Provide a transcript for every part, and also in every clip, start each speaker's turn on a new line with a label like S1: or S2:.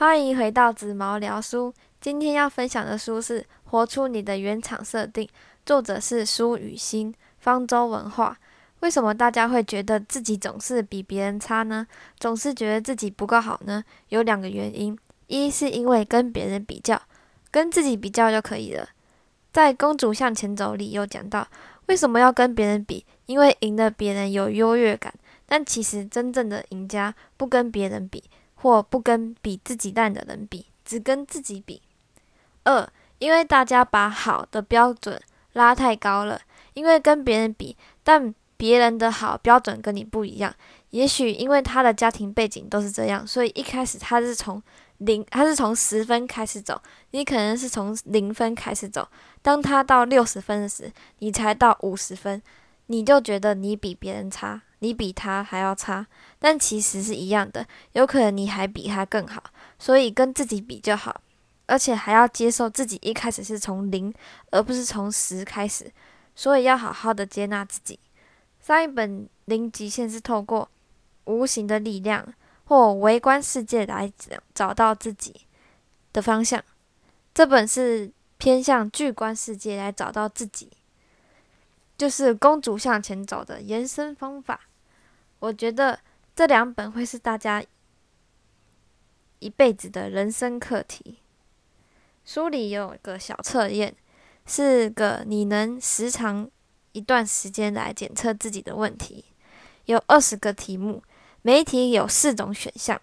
S1: 欢迎回到紫毛聊书。今天要分享的书是《活出你的原厂设定》，作者是苏雨欣，方舟文化。为什么大家会觉得自己总是比别人差呢？总是觉得自己不够好呢？有两个原因：一是因为跟别人比较，跟自己比较就可以了。在《公主向前走》里有讲到，为什么要跟别人比？因为赢了别人有优越感。但其实真正的赢家不跟别人比，或不跟比自己烂的人比，只跟自己比。二，因为大家把好的标准拉太高了，因为跟别人比，但别人的好标准跟你不一样。也许因为他的家庭背景都是这样，所以一开始他是从零，他是从十分开始走，你可能是从零分开始走。当他到六十分时，你才到五十分，你就觉得你比别人差。你比他还要差，但其实是一样的。有可能你还比他更好，所以跟自己比就好，而且还要接受自己一开始是从零，而不是从十开始。所以要好好的接纳自己。上一本《零极限》是透过无形的力量或微观世界来找到自己的方向，这本是偏向巨观世界来找到自己，就是公主向前走的延伸方法。我觉得这两本会是大家一辈子的人生课题。书里有个小测验，是个你能时长一段时间来检测自己的问题。有二十个题目，每一题有四种选项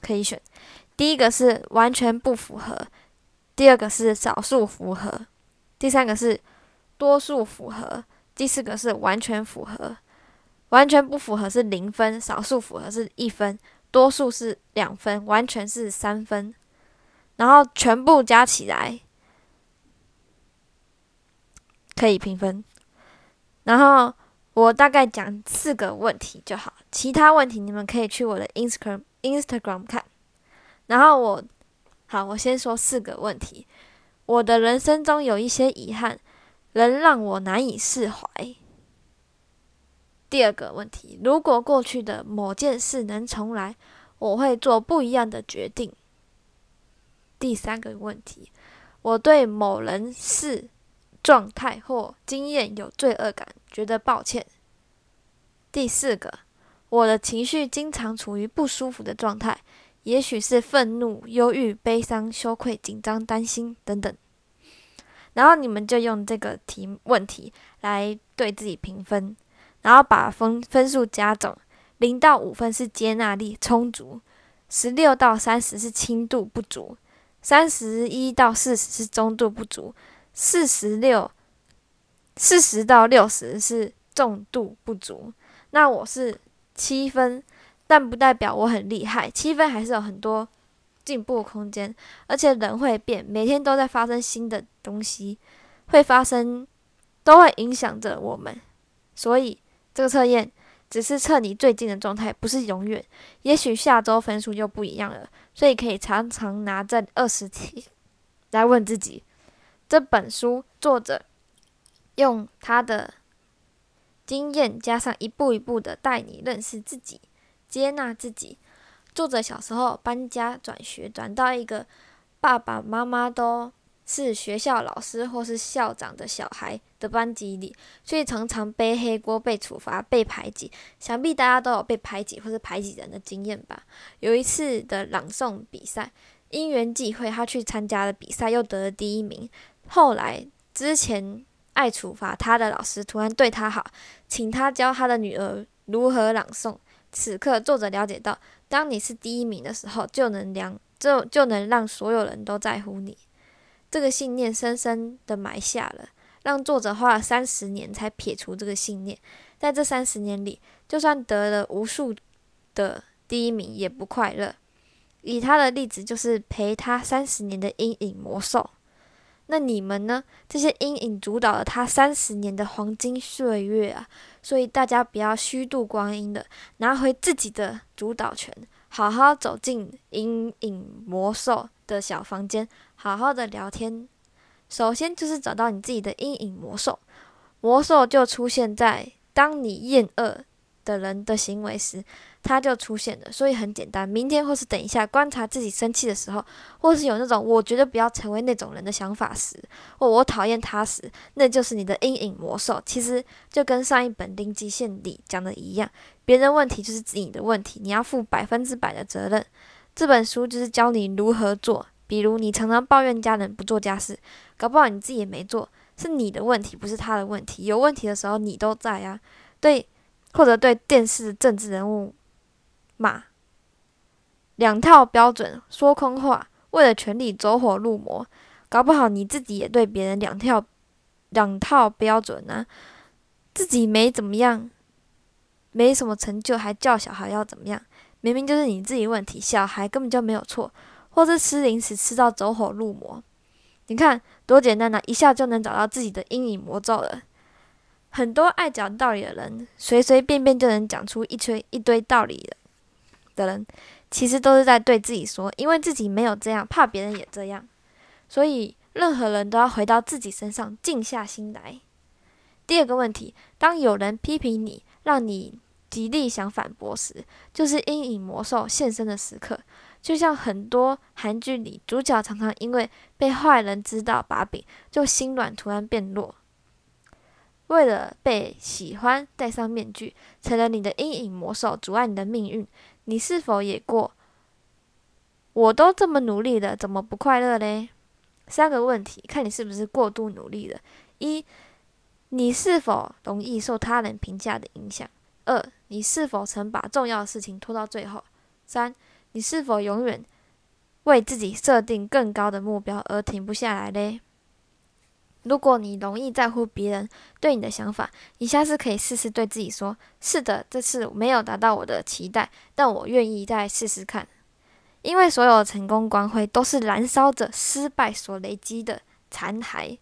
S1: 可以选。第一个是完全不符合，第二个是少数符合，第三个是多数符合，第四个是完全符合。完全不符合是零分，少数符合是一分，多数是两分，完全是三分，然后全部加起来可以评分。然后我大概讲四个问题就好，其他问题你们可以去我的 Instagram Instagram 看。然后我好，我先说四个问题。我的人生中有一些遗憾，能让我难以释怀。第二个问题，如果过去的某件事能重来，我会做不一样的决定。第三个问题，我对某人事、状态或经验有罪恶感，觉得抱歉。第四个，我的情绪经常处于不舒服的状态，也许是愤怒、忧郁、悲伤、羞愧、紧张、担心等等。然后你们就用这个题问题来对自己评分。然后把分分数加总，零到五分是接纳力充足，十六到三十是轻度不足，三十一到四十是中度不足，四十六四十到六十是重度不足。那我是七分，但不代表我很厉害，七分还是有很多进步空间。而且人会变，每天都在发生新的东西，会发生都会影响着我们，所以。这个测验只是测你最近的状态，不是永远。也许下周分数就不一样了，所以可以常常拿这二十题来问自己。这本书作者用他的经验，加上一步一步的带你认识自己、接纳自己。作者小时候搬家转学，转到一个爸爸妈妈都。是学校老师或是校长的小孩的班级里，所以常常背黑锅、被处罚、被排挤。想必大家都有被排挤或是排挤人的经验吧？有一次的朗诵比赛，因缘际会，他去参加了比赛，又得了第一名。后来，之前爱处罚他的老师突然对他好，请他教他的女儿如何朗诵。此刻，作者了解到，当你是第一名的时候，就能量就就能让所有人都在乎你。这个信念深深的埋下了，让作者花了三十年才撇除这个信念。在这三十年里，就算得了无数的第一名，也不快乐。以他的例子，就是陪他三十年的阴影魔兽。那你们呢？这些阴影主导了他三十年的黄金岁月啊！所以大家不要虚度光阴的，拿回自己的主导权，好好走进阴影魔兽。的小房间，好好的聊天。首先就是找到你自己的阴影魔兽，魔兽就出现在当你厌恶的人的行为时，它就出现了。所以很简单，明天或是等一下，观察自己生气的时候，或是有那种我觉得不要成为那种人的想法时，或我讨厌他时，那就是你的阴影魔兽。其实就跟上一本《零极限》里讲的一样，别人问题就是你的问题，你要负百分之百的责任。这本书就是教你如何做。比如你常常抱怨家人不做家事，搞不好你自己也没做，是你的问题，不是他的问题。有问题的时候你都在啊，对，或者对电视政治人物骂，两套标准说空话，为了权力走火入魔，搞不好你自己也对别人两套两套标准呢，自己没怎么样，没什么成就，还叫小孩要怎么样？明明就是你自己问题，小孩根本就没有错。或是吃零食吃到走火入魔，你看多简单呐，一下就能找到自己的阴影魔咒了。很多爱讲道理的人，随随便便就能讲出一堆一堆道理的的人，其实都是在对自己说，因为自己没有这样，怕别人也这样。所以任何人都要回到自己身上，静下心来。第二个问题，当有人批评你，让你极力想反驳时，就是阴影魔兽现身的时刻。就像很多韩剧里，主角常常因为被坏人知道把柄，就心软，突然变弱。为了被喜欢，戴上面具，成了你的阴影魔兽，阻碍你的命运。你是否也过？我都这么努力了，怎么不快乐嘞？三个问题，看你是不是过度努力了。一，你是否容易受他人评价的影响？二，你是否曾把重要的事情拖到最后？三。你是否永远为自己设定更高的目标而停不下来嘞？如果你容易在乎别人对你的想法，你下次可以试试对自己说：“是的，这次没有达到我的期待，但我愿意再试试看。”因为所有成功光辉都是燃烧着失败所累积的残骸。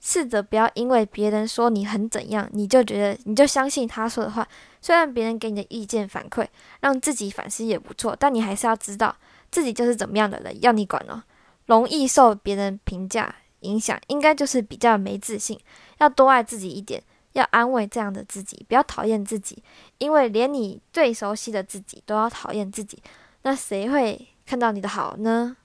S1: 试着不要因为别人说你很怎样，你就觉得你就相信他说的话。虽然别人给你的意见反馈让自己反思也不错，但你还是要知道自己就是怎么样的人，要你管哦。容易受别人评价影响，应该就是比较没自信。要多爱自己一点，要安慰这样的自己，不要讨厌自己。因为连你最熟悉的自己都要讨厌自己，那谁会看到你的好呢？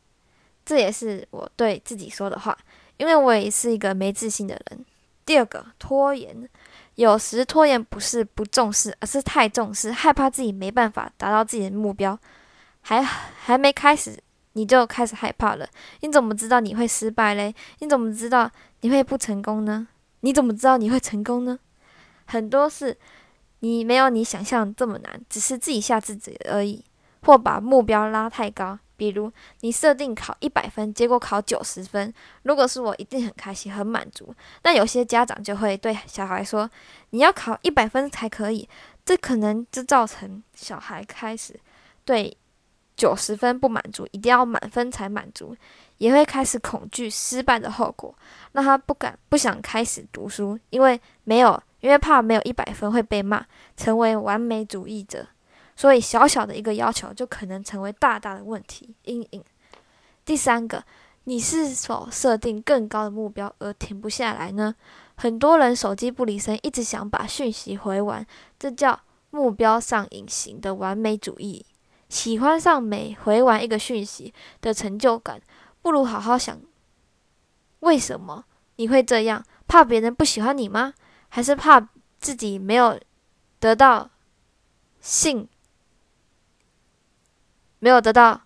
S1: 这也是我对自己说的话。因为我也是一个没自信的人。第二个，拖延，有时拖延不是不重视，而是太重视，害怕自己没办法达到自己的目标，还还没开始你就开始害怕了。你怎么知道你会失败嘞？你怎么知道你会不成功呢？你怎么知道你会成功呢？很多事你没有你想象这么难，只是自己吓自己而已，或把目标拉太高。比如你设定考一百分，结果考九十分，如果是我，一定很开心、很满足。但有些家长就会对小孩说：“你要考一百分才可以。”这可能就造成小孩开始对九十分不满足，一定要满分才满足，也会开始恐惧失败的后果，让他不敢、不想开始读书，因为没有，因为怕没有一百分会被骂，成为完美主义者。所以，小小的一个要求就可能成为大大的问题阴影。第三个，你是否设定更高的目标而停不下来呢？很多人手机不离身，一直想把讯息回完，这叫目标上隐形的完美主义。喜欢上每回完一个讯息的成就感，不如好好想，为什么你会这样？怕别人不喜欢你吗？还是怕自己没有得到信？没有得到，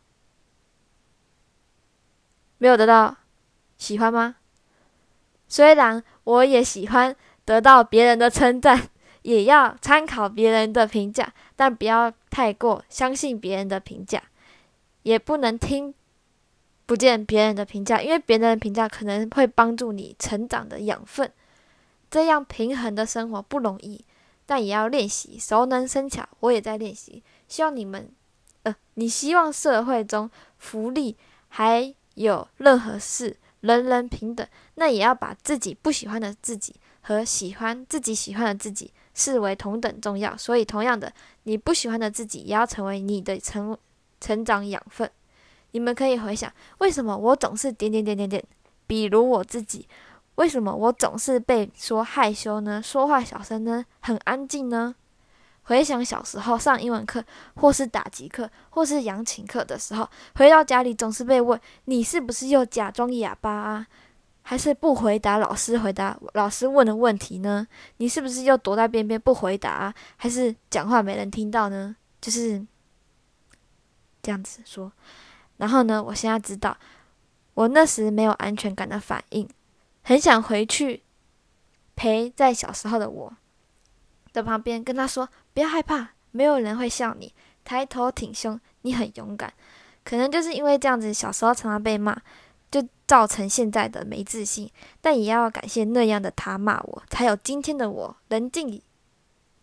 S1: 没有得到喜欢吗？虽然我也喜欢得到别人的称赞，也要参考别人的评价，但不要太过相信别人的评价，也不能听不见别人的评价，因为别人的评价可能会帮助你成长的养分。这样平衡的生活不容易，但也要练习，熟能生巧。我也在练习，希望你们。呃，你希望社会中福利还有任何事人人平等，那也要把自己不喜欢的自己和喜欢自己喜欢的自己视为同等重要。所以，同样的，你不喜欢的自己也要成为你的成成长养分。你们可以回想，为什么我总是点点点点点？比如我自己，为什么我总是被说害羞呢？说话小声呢？很安静呢？回想小时候上英文课，或是打击课，或是扬琴课的时候，回到家里总是被问：“你是不是又假装哑巴啊？还是不回答老师回答老师问的问题呢？你是不是又躲在边边不回答？还是讲话没人听到呢？”就是这样子说。然后呢，我现在知道，我那时没有安全感的反应，很想回去陪在小时候的我。的旁边跟他说：“不要害怕，没有人会笑你。抬头挺胸，你很勇敢。可能就是因为这样子，小时候常常被骂，就造成现在的没自信。但也要感谢那样的他骂我，才有今天的我。冷静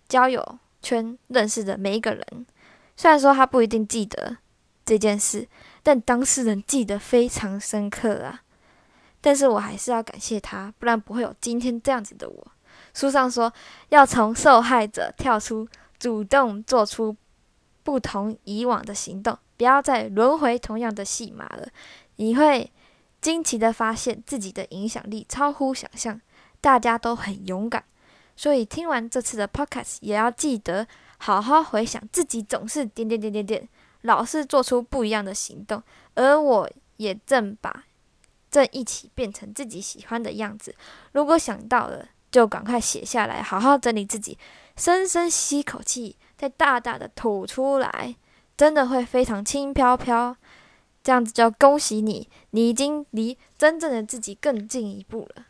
S1: 交友圈认识的每一个人，虽然说他不一定记得这件事，但当事人记得非常深刻啊。但是我还是要感谢他，不然不会有今天这样子的我。”书上说，要从受害者跳出，主动做出不同以往的行动，不要再轮回同样的戏码了。你会惊奇的发现自己的影响力超乎想象，大家都很勇敢。所以听完这次的 podcast，也要记得好好回想自己总是点点点点点，老是做出不一样的行动，而我也正把正一起变成自己喜欢的样子。如果想到了。就赶快写下来，好好整理自己，深深吸口气，再大大的吐出来，真的会非常轻飘飘。这样子就恭喜你，你已经离真正的自己更进一步了。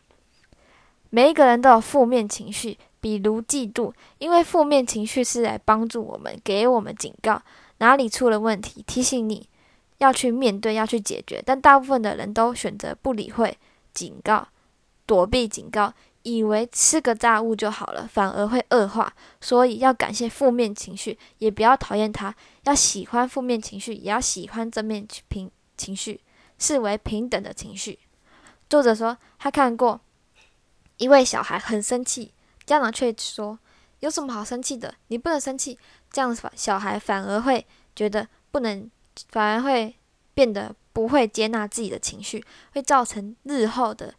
S1: 每一个人都有负面情绪，比如嫉妒，因为负面情绪是来帮助我们，给我们警告哪里出了问题，提醒你要去面对，要去解决。但大部分的人都选择不理会警告，躲避警告。以为吃个炸物就好了，反而会恶化。所以要感谢负面情绪，也不要讨厌它。要喜欢负面情绪，也要喜欢正面平情绪，视为平等的情绪。作者说，他看过一位小孩很生气，家长却说：“有什么好生气的？你不能生气。”这样子，小孩反而会觉得不能，反而会变得不会接纳自己的情绪，会造成日后的。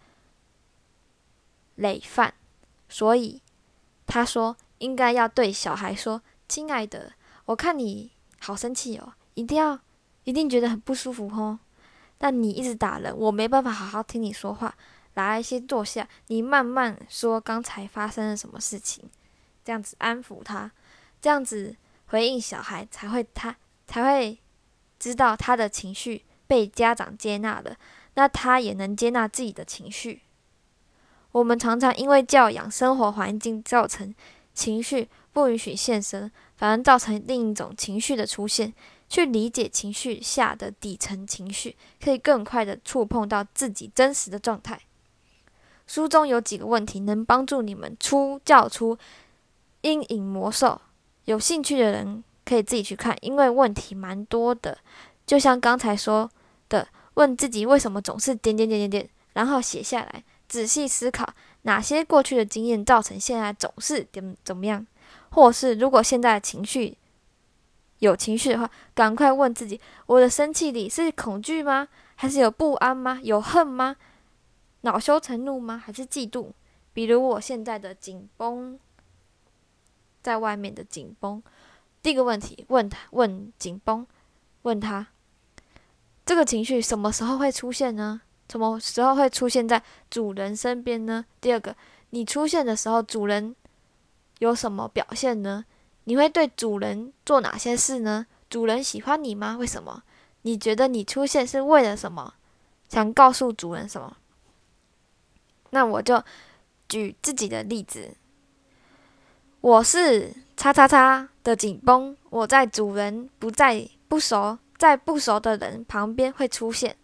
S1: 累犯，所以他说应该要对小孩说：“亲爱的，我看你好生气哦，一定要一定觉得很不舒服哦。但你一直打人，我没办法好好听你说话。来，先坐下，你慢慢说刚才发生了什么事情，这样子安抚他，这样子回应小孩才会他才会知道他的情绪被家长接纳了，那他也能接纳自己的情绪。”我们常常因为教养、生活环境造成情绪不允许现身，反而造成另一种情绪的出现。去理解情绪下的底层情绪，可以更快的触碰到自己真实的状态。书中有几个问题能帮助你们出教出阴影魔兽。有兴趣的人可以自己去看，因为问题蛮多的。就像刚才说的，问自己为什么总是点点点点点，然后写下来。仔细思考哪些过去的经验造成现在总是怎怎么样，或是如果现在的情绪有情绪的话，赶快问自己：我的生气里是恐惧吗？还是有不安吗？有恨吗？恼羞成怒吗？还是嫉妒？比如我现在的紧绷，在外面的紧绷。第一个问题，问他问紧绷，问他这个情绪什么时候会出现呢？什么时候会出现在主人身边呢？第二个，你出现的时候，主人有什么表现呢？你会对主人做哪些事呢？主人喜欢你吗？为什么？你觉得你出现是为了什么？想告诉主人什么？那我就举自己的例子，我是叉叉叉的紧绷，我在主人不在不熟，在不熟的人旁边会出现。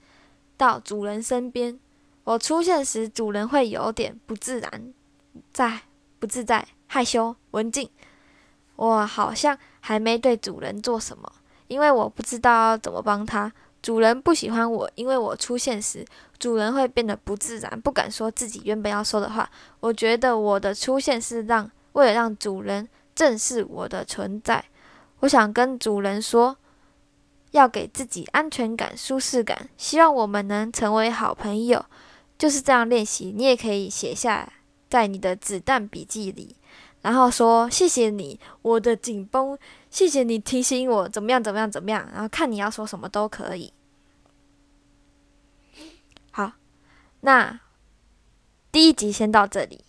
S1: 到主人身边，我出现时，主人会有点不自然，在不自在、害羞、文静。我好像还没对主人做什么，因为我不知道要怎么帮他。主人不喜欢我，因为我出现时，主人会变得不自然，不敢说自己原本要说的话。我觉得我的出现是让为了让主人正视我的存在。我想跟主人说。要给自己安全感、舒适感，希望我们能成为好朋友。就是这样练习，你也可以写下在你的子弹笔记里。然后说谢谢你，我的紧绷，谢谢你提醒我怎么样怎么样怎么样，然后看你要说什么都可以。好，那第一集先到这里，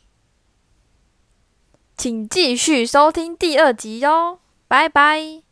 S1: 请继续收听第二集哟，拜拜。